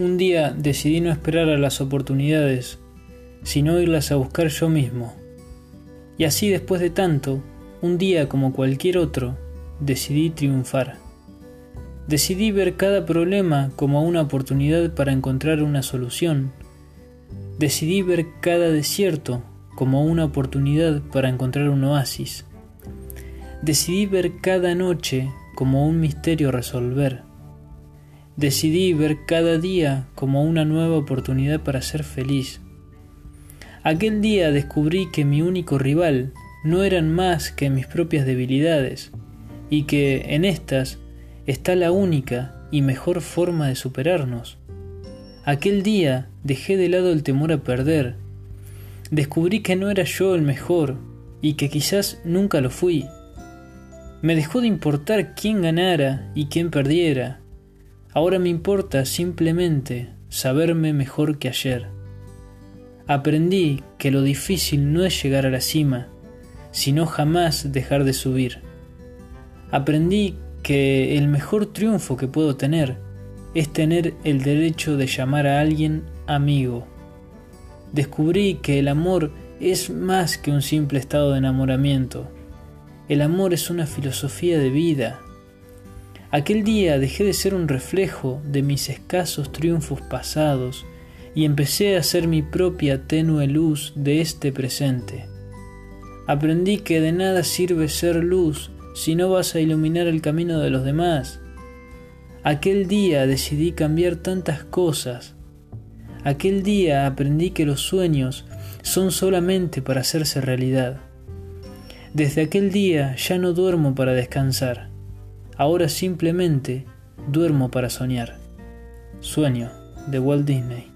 un día decidí no esperar a las oportunidades, sino irlas a buscar yo mismo. Y así después de tanto, un día como cualquier otro, decidí triunfar. Decidí ver cada problema como una oportunidad para encontrar una solución. Decidí ver cada desierto como una oportunidad para encontrar un oasis. Decidí ver cada noche como un misterio resolver. Decidí ver cada día como una nueva oportunidad para ser feliz. Aquel día descubrí que mi único rival no eran más que mis propias debilidades y que en estas está la única y mejor forma de superarnos. Aquel día dejé de lado el temor a perder. Descubrí que no era yo el mejor y que quizás nunca lo fui. Me dejó de importar quién ganara y quién perdiera. Ahora me importa simplemente saberme mejor que ayer. Aprendí que lo difícil no es llegar a la cima, sino jamás dejar de subir. Aprendí que el mejor triunfo que puedo tener es tener el derecho de llamar a alguien amigo. Descubrí que el amor es más que un simple estado de enamoramiento. El amor es una filosofía de vida. Aquel día dejé de ser un reflejo de mis escasos triunfos pasados y empecé a ser mi propia tenue luz de este presente. Aprendí que de nada sirve ser luz si no vas a iluminar el camino de los demás. Aquel día decidí cambiar tantas cosas. Aquel día aprendí que los sueños son solamente para hacerse realidad. Desde aquel día ya no duermo para descansar. Ahora simplemente duermo para soñar. Sueño de Walt Disney.